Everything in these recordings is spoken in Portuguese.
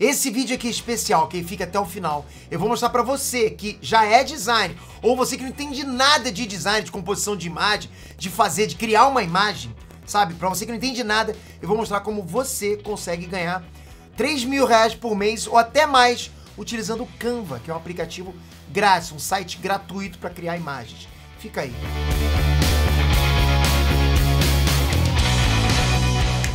Esse vídeo aqui é especial, quem fica até o final. Eu vou mostrar pra você que já é design, ou você que não entende nada de design, de composição de imagem, de fazer, de criar uma imagem, sabe? Pra você que não entende nada, eu vou mostrar como você consegue ganhar 3 mil reais por mês ou até mais utilizando o Canva, que é um aplicativo grátis, um site gratuito para criar imagens. Fica aí.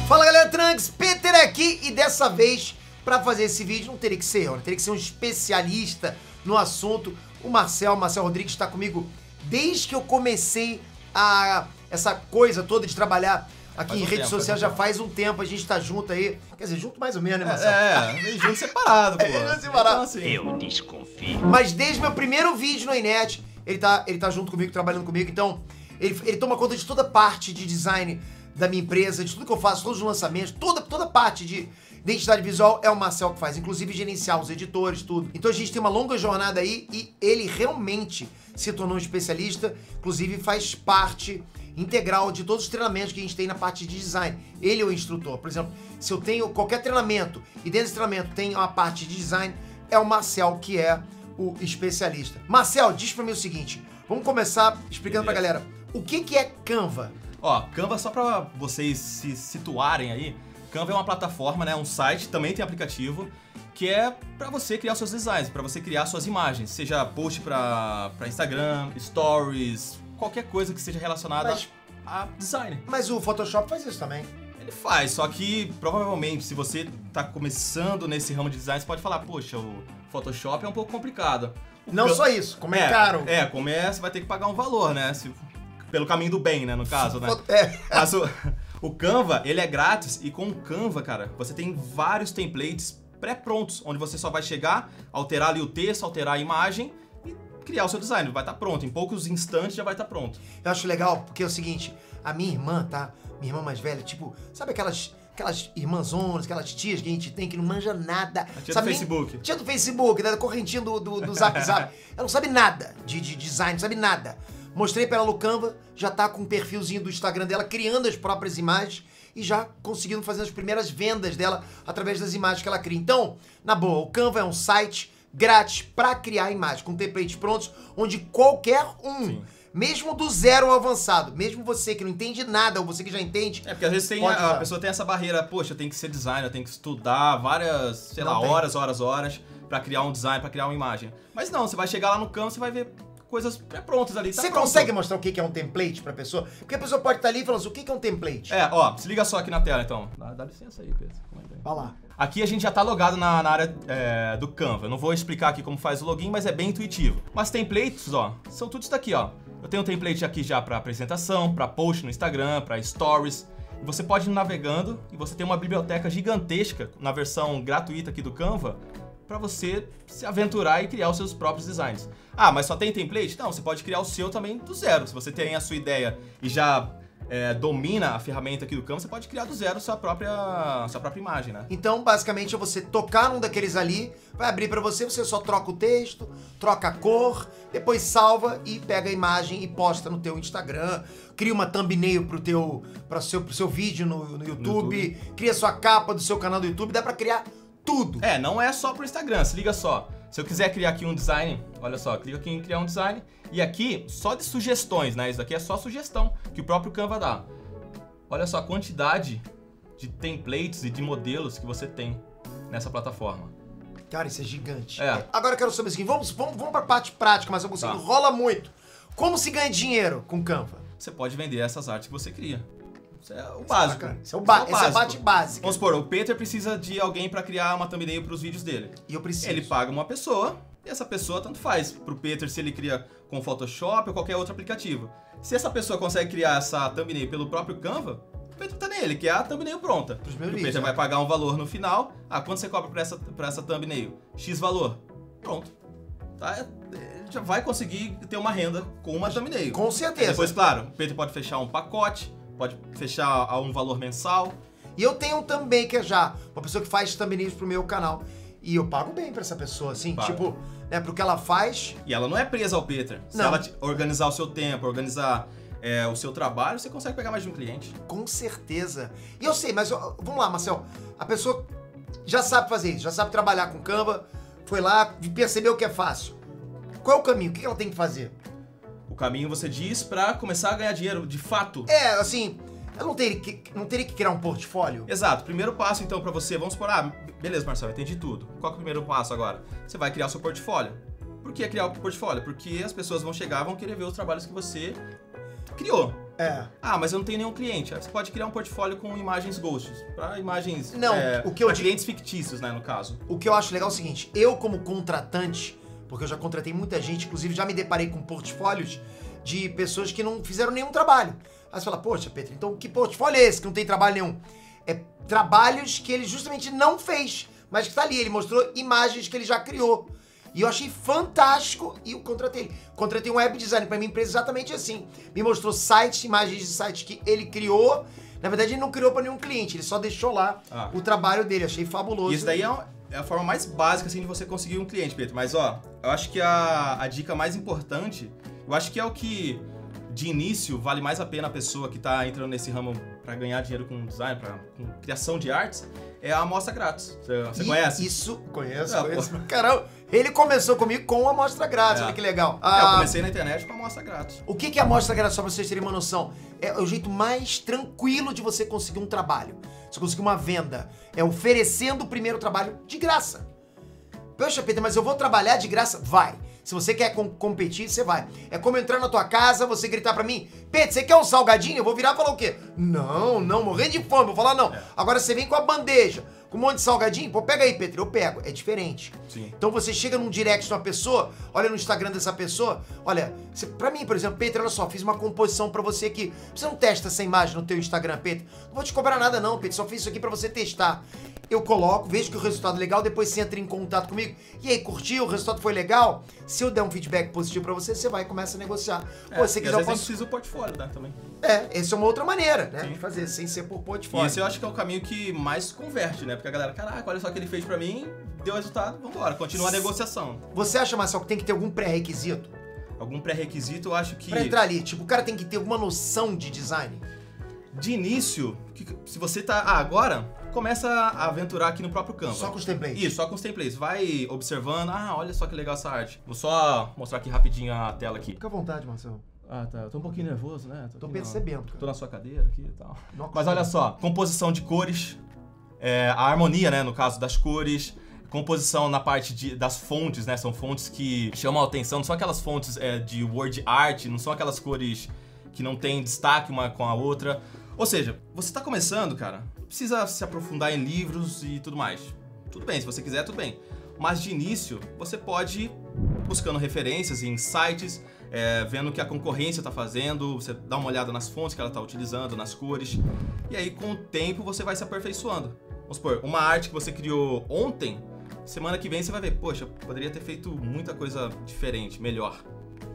Fala galera, Trunks, Peter aqui e dessa vez para fazer esse vídeo não teria que ser eu, né? teria que ser um especialista no assunto. O Marcel, Marcel Rodrigues está comigo desde que eu comecei a essa coisa toda de trabalhar aqui faz em um redes tempo, sociais já faz um tempo, a gente tá junto aí. Quer dizer, junto mais ou menos, né, Marcelo? É, é junto separado, pô. É, junto separado. Então, assim. Eu desconfio. Mas desde meu primeiro vídeo na Inet, ele tá, ele tá junto comigo, trabalhando comigo, então ele, ele toma conta de toda parte de design da minha empresa, de tudo que eu faço, todos os lançamentos, toda, toda parte de identidade visual é o Marcel que faz, inclusive gerenciar os editores, tudo. Então a gente tem uma longa jornada aí e ele realmente se tornou um especialista, inclusive faz parte integral de todos os treinamentos que a gente tem na parte de design. Ele é o instrutor. Por exemplo, se eu tenho qualquer treinamento e dentro desse treinamento tem uma parte de design, é o Marcel que é o especialista. Marcel, diz pra mim o seguinte, vamos começar explicando Beleza. pra galera, o que que é Canva? Ó, Canva, só pra vocês se situarem aí, Canva é uma plataforma, né, um site, também tem aplicativo, que é para você criar seus designs, para você criar suas imagens, seja post para Instagram, stories, qualquer coisa que seja relacionada mas, a design. Mas o Photoshop faz isso também. Ele faz, só que provavelmente se você tá começando nesse ramo de design, você pode falar, poxa, o Photoshop é um pouco complicado. O Não só isso, como é, é caro. É, como é, você vai ter que pagar um valor, né? Se, pelo caminho do bem, né, no caso, né? É. Mas o, o Canva, ele é grátis e com o Canva, cara, você tem vários templates pré-prontos, onde você só vai chegar, alterar ali o texto, alterar a imagem criar o seu design. Vai estar tá pronto. Em poucos instantes já vai estar tá pronto. Eu acho legal, porque é o seguinte, a minha irmã, tá? Minha irmã mais velha, tipo, sabe aquelas aquelas irmãzonas, aquelas tias que a gente tem que não manja nada. A tia sabe do Facebook. tia do Facebook, da correntinha do, do, do Zap Zap. Ela não sabe nada de, de design, não sabe nada. Mostrei pra ela no Canva, já tá com um perfilzinho do Instagram dela, criando as próprias imagens e já conseguindo fazer as primeiras vendas dela através das imagens que ela cria. Então, na boa, o Canva é um site grátis para criar imagens, com templates prontos, onde qualquer um, Sim. mesmo do zero ao avançado, mesmo você que não entende nada, ou você que já entende. É, porque às vezes tem a, a, pessoa tem essa barreira, poxa, eu tenho que ser designer, eu tenho que estudar várias, sei não lá, tem. horas, horas, horas, para criar um design, para criar uma imagem. Mas não, você vai chegar lá no campo, você vai ver coisas pré-prontas ali. Tá você pronto. consegue mostrar o que é um template pra pessoa? Porque a pessoa pode estar ali e falar assim, o que é um template? É, ó, se liga só aqui na tela então. Dá, dá licença aí, Pedro. Vai lá. Aqui a gente já está logado na, na área é, do Canva. Eu não vou explicar aqui como faz o login, mas é bem intuitivo. Mas templates, ó, são tudo isso daqui, ó. Eu tenho um template aqui já para apresentação, para post no Instagram, para stories. Você pode ir navegando e você tem uma biblioteca gigantesca na versão gratuita aqui do Canva para você se aventurar e criar os seus próprios designs. Ah, mas só tem template? Não, você pode criar o seu também do zero. Se você tem a sua ideia e já é, domina a ferramenta aqui do Canva, você pode criar do zero sua própria, sua própria imagem, né? Então, basicamente, é você tocar num daqueles ali, vai abrir para você, você só troca o texto, troca a cor, depois salva e pega a imagem e posta no teu Instagram, cria uma thumbnail pro teu, para seu, pro seu vídeo no, no, YouTube, no YouTube, cria sua capa do seu canal do YouTube, dá para criar tudo. É, não é só pro Instagram, se liga só. Se eu quiser criar aqui um design, olha só, clica aqui em criar um design e aqui só de sugestões, né? Isso aqui é só sugestão que o próprio Canva dá. Olha só a quantidade de templates e de modelos que você tem nessa plataforma. Cara, isso é gigante. É. Agora eu quero saber o seguinte, vamos, vamos, vamos pra parte prática, mas eu consigo, tá. rola muito. Como se ganha dinheiro com Canva? Você pode vender essas artes que você cria. Isso é o básico. Isso é o, ba é o básico. É. Vamos supor, o Peter precisa de alguém para criar uma thumbnail para os vídeos dele. E eu preciso. Ele paga uma pessoa e essa pessoa tanto faz pro Peter se ele cria com Photoshop ou qualquer outro aplicativo. Se essa pessoa consegue criar essa thumbnail pelo próprio Canva, o Peter tá nele, que é a thumbnail pronta. o Peter né? vai pagar um valor no final. Ah, quanto você cobra pra essa, pra essa thumbnail? X valor. Pronto. Tá? Ele já vai conseguir ter uma renda com uma thumbnail. Com certeza. depois, claro, o Peter pode fechar um pacote pode fechar a um valor mensal. E eu tenho também que é já uma pessoa que faz thumbnails pro meu canal. E eu pago bem pra essa pessoa, assim, tipo, né, pro que ela faz. E ela não é presa ao Peter. Se não. ela organizar o seu tempo, organizar é, o seu trabalho, você consegue pegar mais de um cliente. Com certeza. E eu sei, mas vamos lá, Marcel. A pessoa já sabe fazer isso, já sabe trabalhar com Canva, foi lá, percebeu que é fácil. Qual é o caminho? O que ela tem que fazer? Caminho você diz pra começar a ganhar dinheiro, de fato. É, assim, ela não teria que, não teria que criar um portfólio? Exato. Primeiro passo, então, pra você, vamos supor, ah, beleza, Marcelo, entendi tudo. Qual é o primeiro passo agora? Você vai criar o seu portfólio. Por que criar o portfólio? Porque as pessoas vão chegar, vão querer ver os trabalhos que você criou. É. Ah, mas eu não tenho nenhum cliente. Você pode criar um portfólio com imagens ghosts, para imagens Não, é, o que eu digo- clientes fictícios, né, no caso. O que eu acho legal é o seguinte, eu como contratante, porque eu já contratei muita gente, inclusive já me deparei com portfólios de pessoas que não fizeram nenhum trabalho. Aí você fala, poxa, Pedro, então que portfólio é esse que não tem trabalho nenhum? É trabalhos que ele justamente não fez, mas que tá ali, ele mostrou imagens que ele já criou. E eu achei fantástico e eu contratei ele. Contratei um web designer pra minha empresa exatamente assim. Me mostrou sites, imagens de sites que ele criou. Na verdade, ele não criou pra nenhum cliente, ele só deixou lá Ah. o trabalho dele. Achei fabuloso. Isso daí é, um- é a forma mais básica, assim, de você conseguir um cliente, Pedro. Mas, ó, eu acho que a, a dica mais importante, eu acho que é o que, de início, vale mais a pena a pessoa que tá entrando nesse ramo pra ganhar dinheiro com design, pra, com criação de artes, é a amostra grátis. Você, E conhece? Isso, conheço, Ah, conheço. Caramba, ele começou comigo com uma amostra grátis, É. olha que legal. É, eu Ah, comecei na internet com a amostra grátis. o que é amostra grátis, só pra vocês terem uma noção? É o jeito mais tranquilo de você conseguir um trabalho. Você conseguir uma venda. É oferecendo o primeiro trabalho de graça. Poxa, Pedro, mas eu vou trabalhar de graça? Vai. Se você quer com- competir, você vai. É como entrar na tua casa, você gritar pra mim, Pedro, você quer um salgadinho? Eu vou virar e falar o quê? Não, não, morrendo de fome. Vou falar, não. Agora você vem com a bandeja, com um monte de salgadinho, pô, pega aí, Pedro, eu pego. É diferente. Sim. Então você chega num direct de uma pessoa, olha no Instagram dessa pessoa, olha, você, pra mim, por exemplo, Pedro, olha só, fiz uma composição pra você aqui. Você não testa essa imagem no teu Instagram, Pedro? Não vou te cobrar nada não, Pedro, só fiz isso aqui pra você testar. Eu coloco, vejo que o resultado é legal, depois você entra em contato comigo. E aí, curtiu? O resultado foi legal? Se eu der um feedback positivo pra você, você vai e começa a negociar. É, Pô, você e quiser, às eu vezes posso... do portfólio, né, também. É, essa é uma outra maneira, né? Sim. De fazer, sem ser por E portfólio. esse eu acho que é o caminho que mais converte, né? Porque a galera, caraca, olha só o que ele fez pra mim, deu resultado, vambora, continua a negociação. Você acha, Marcel, que tem que ter algum pré-requisito? Algum pré-requisito, eu acho que. Pra entrar ali, tipo, o cara tem que ter alguma noção de design? De início, se você tá. Ah, agora, começa a aventurar aqui no próprio campo. Só com os templates? Isso, só com os templates. Vai observando. Ah, olha só que legal essa arte. Vou só mostrar aqui rapidinho a tela aqui. Fica à vontade, Marcelo. Ah, tá. Eu tô um pouquinho nervoso, né? Tô na- percebendo, cara. Tô na sua cadeira aqui e tal. Não Mas olha só, composição de cores, é, a harmonia, né, no caso das cores, composição na parte de- das fontes, né, são fontes que chamam a atenção, não são aquelas fontes é, de word art, não são aquelas cores que não tem destaque uma com a outra. Ou seja, você tá começando, cara, precisa se aprofundar em livros e tudo mais. Tudo bem, se você quiser, tudo bem. Mas de início, você pode ir buscando referências em sites, é, vendo o que a concorrência está fazendo, você dá uma olhada nas fontes que ela está utilizando, nas cores, e aí com o tempo você vai se aperfeiçoando. Vamos supor, uma arte que você criou ontem, semana que vem você vai ver, poxa, poderia ter feito muita coisa diferente, melhor.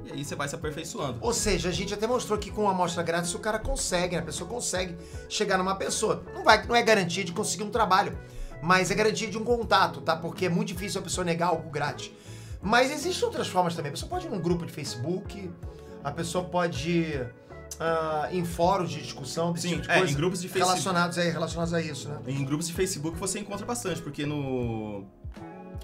E aí você vai se aperfeiçoando. Ou seja, a gente até mostrou que com a amostra grátis o cara consegue, né? a pessoa consegue chegar numa pessoa. Não, vai, não é garantia de conseguir um trabalho, mas é garantia de um contato, tá? Porque é muito difícil a pessoa negar algo grátis. Mas existem outras formas também. A pessoa pode ir num grupo de Facebook, a pessoa pode ir ah, em fóruns de discussão, desse Sim, tipo de é, coisa. em grupos de Facebook. relacionados, a, relacionados a isso, né? Em grupos de Facebook você encontra bastante, porque no,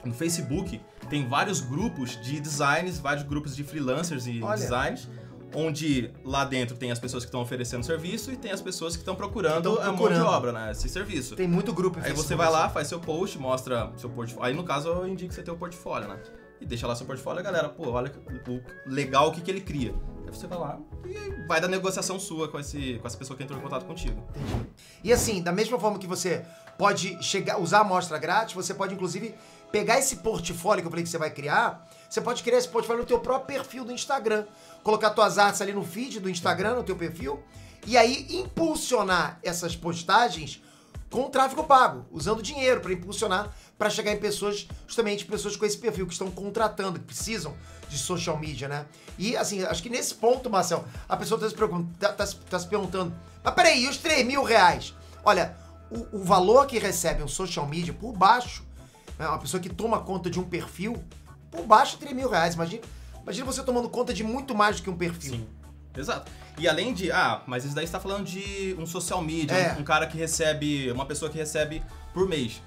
no Facebook tem vários grupos de designs, vários grupos de freelancers e Olha. designers, onde lá dentro tem as pessoas que estão oferecendo serviço e tem as pessoas que estão procurando, Estão a mão procurando. de obra, né? Esse serviço. Tem muito grupo Aí você vai lá, faz seu post, mostra seu portfólio. Aí no caso eu indico que você tem o portfólio, né? E deixa lá seu portfólio, a galera, pô, olha o legal o que, que ele cria. Aí você vai lá e vai da negociação sua com, esse, com essa pessoa que entrou em contato contigo. E assim, da mesma forma que você pode chegar, usar a amostra grátis, você pode inclusive pegar esse portfólio que eu falei que você vai criar, você pode criar esse portfólio no teu próprio perfil do Instagram, colocar tuas artes ali no feed do Instagram, no teu perfil, e aí impulsionar essas postagens com tráfego pago, usando dinheiro para impulsionar, para chegar em pessoas, justamente pessoas com esse perfil, que estão contratando, que precisam de social media, né? E assim, acho que nesse ponto, Marcel, a pessoa tá se, tá, tá tá se perguntando, mas peraí, e os 3 mil reais? Olha, o, o valor que recebe um social media por baixo, né, uma pessoa que toma conta de um perfil, por baixo 3 mil reais. Imagina, imagina você tomando conta de muito mais do que um perfil. Sim. Exato. E além de. Ah, mas isso daí você tá falando de um social media, É. um, um cara que recebe. Uma pessoa que recebe por mês.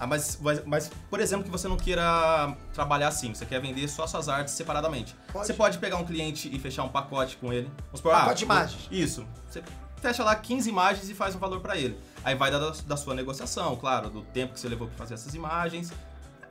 Ah, mas, mas, mas, por exemplo, que você não queira trabalhar assim, você quer vender só suas artes separadamente. Pode. Você pode pegar um cliente e fechar um pacote com ele. Vamos supor, Pacote de vou- imagens. Isso. Você fecha lá 15 imagens e faz um valor pra ele. Aí vai da, da sua negociação, claro, do tempo que você levou pra fazer essas imagens.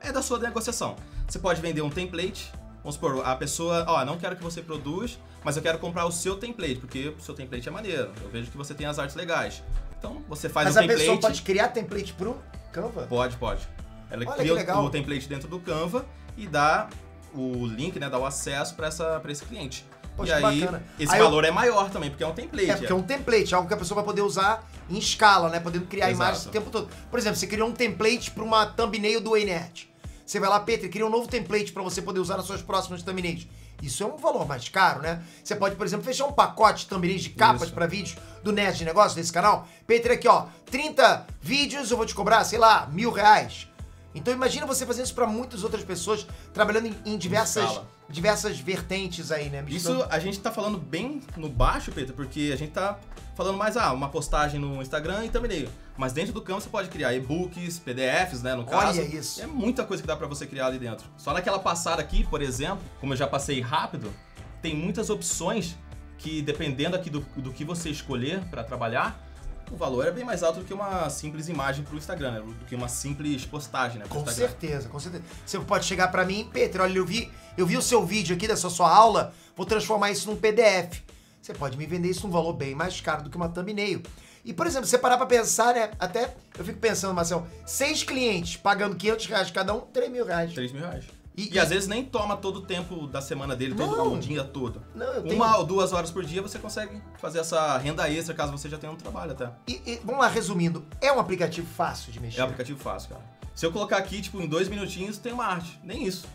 É da sua negociação. Você pode vender um template. Vamos supor, a pessoa, ó, não quero que você produz, mas eu quero comprar o seu template, porque o seu template é maneiro. Eu vejo que você tem as artes legais. Então, você faz Mas o a template. pessoa pode criar template pro Canva? Pode, pode. Ela Olha cria o template dentro do Canva e dá o link, né, dá o acesso para para esse cliente. Poxa, e aí bacana. esse Aí eu- valor é maior também, porque é um template. É, porque é um template, algo que a pessoa vai poder usar em escala, né? Podendo criar Exato. imagens o tempo todo. Por exemplo, você criou um template para uma thumbnail do Enet. Você vai lá, Peter, cria um novo template para você poder usar nas suas próximas thumbnails. Isso é um valor mais caro, né? Você pode, por exemplo, fechar um pacote de thumbnails de capas para vídeos do Net de Negócio desse canal. Peter, aqui ó, 30 vídeos eu vou te cobrar, sei lá, mil reais. Então imagina você fazendo isso para muitas outras pessoas, trabalhando em, em diversas. Diversas vertentes aí, né? Isso a gente tá falando bem no baixo, Pedro, porque a gente tá falando mais, ah, uma postagem no Instagram e thumbnail. Mas dentro do Canva você pode criar e-books, PDFs, né, no caso. Olha isso. É muita coisa que dá pra você criar ali dentro. Só naquela passada aqui, por exemplo, como eu já passei rápido, tem muitas opções que dependendo aqui do, do que você escolher pra trabalhar, o valor é bem mais alto do que uma simples imagem pro Instagram, né? do que uma simples postagem, né, Com Instagram. certeza, com certeza. Você pode chegar pra mim, Peter, olha, eu vi, eu vi o seu vídeo aqui dessa sua aula, vou transformar isso num PDF. Você pode me vender isso num valor bem mais caro do que uma thumbnail. E, por exemplo, você parar pra pensar, né? Até eu fico pensando, Marcel, seis clientes pagando 500 reais cada um, 3 mil reais. 3 mil reais. E- E, às vezes nem toma todo o tempo da semana dele, todo Não. o dia todo. Não, eu tenho... Uma ou duas horas por dia você consegue fazer essa renda extra caso você já tenha um trabalho até. E, e, vamos lá, resumindo, é um aplicativo fácil de mexer. É um aplicativo fácil, cara. Se eu colocar aqui, tipo, em dois minutinhos, tem uma arte. Nem isso.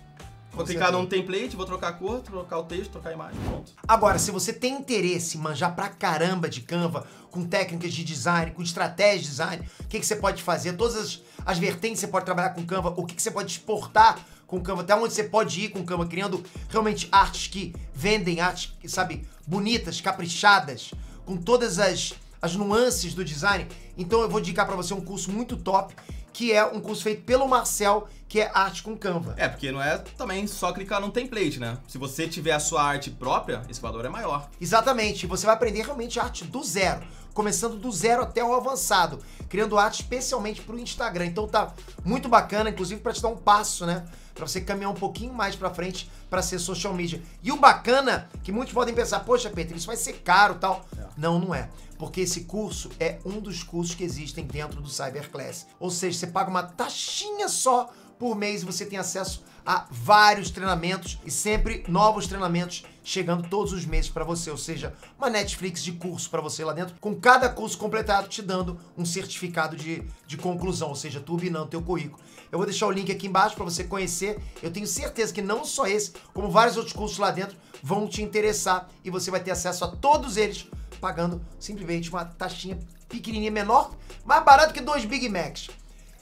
Vou clicar num template, vou trocar a cor, trocar o texto, trocar a imagem, pronto. Agora, se você tem interesse em manjar pra caramba de Canva, com técnicas de design, com estratégia de design, o que, que você pode fazer, todas as, as vertentes que você pode trabalhar com Canva, o que, que você pode exportar com Canva, até onde você pode ir com Canva, criando realmente artes que vendem, artes, que, sabe, bonitas, caprichadas, com todas as, as nuances do design. Então eu vou indicar pra você um curso muito top, que é um curso feito pelo Marcel, que é Arte com Canva. É, porque não é também só clicar num template, né? Se você tiver a sua arte própria, esse valor é maior. Exatamente, você vai aprender realmente arte do zero, começando do zero até o avançado, criando arte especialmente para o Instagram. Então tá muito bacana, inclusive para te dar um passo, né? Para você caminhar um pouquinho mais para frente para ser social media. E o bacana que muitos podem pensar, poxa, Peter, isso vai ser caro, tal. É. Não, não é. Porque esse curso é um dos cursos que existem dentro do Cyberclass. Ou seja, você paga uma taxinha só por mês você tem acesso a vários treinamentos e sempre novos treinamentos chegando todos os meses para você, ou seja, uma Netflix de curso para você lá dentro, com cada curso completado te dando um certificado de, de conclusão, ou seja, turbinando teu currículo. Eu vou deixar o link aqui embaixo para você conhecer. Eu tenho certeza que não só esse, como vários outros cursos lá dentro vão te interessar e você vai ter acesso a todos eles pagando simplesmente uma taxinha pequenininha menor, mais barato que dois Big Macs.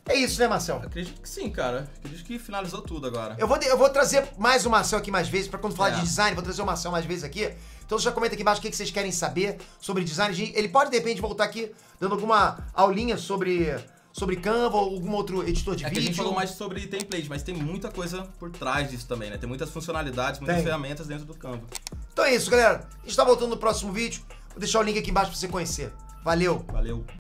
É isso, né, Marcel? Acredito que sim, cara. Acredito que finalizou tudo agora. Eu vou, eu vou trazer mais o Marcel aqui mais vezes, pra quando falar É. de design, vou trazer o Marcel mais vezes aqui. Então já comenta aqui embaixo o que vocês querem saber sobre design. Ele pode, de repente, voltar aqui dando alguma aulinha sobre, sobre Canva ou algum outro editor de É que a vídeo. gente falou mais sobre template, mas tem muita coisa por trás disso também, né? Tem muitas funcionalidades, muitas Tem. ferramentas dentro do Canva. Então é isso, galera. A gente tá voltando no próximo vídeo. Vou deixar o link aqui embaixo pra você conhecer. Valeu! Valeu!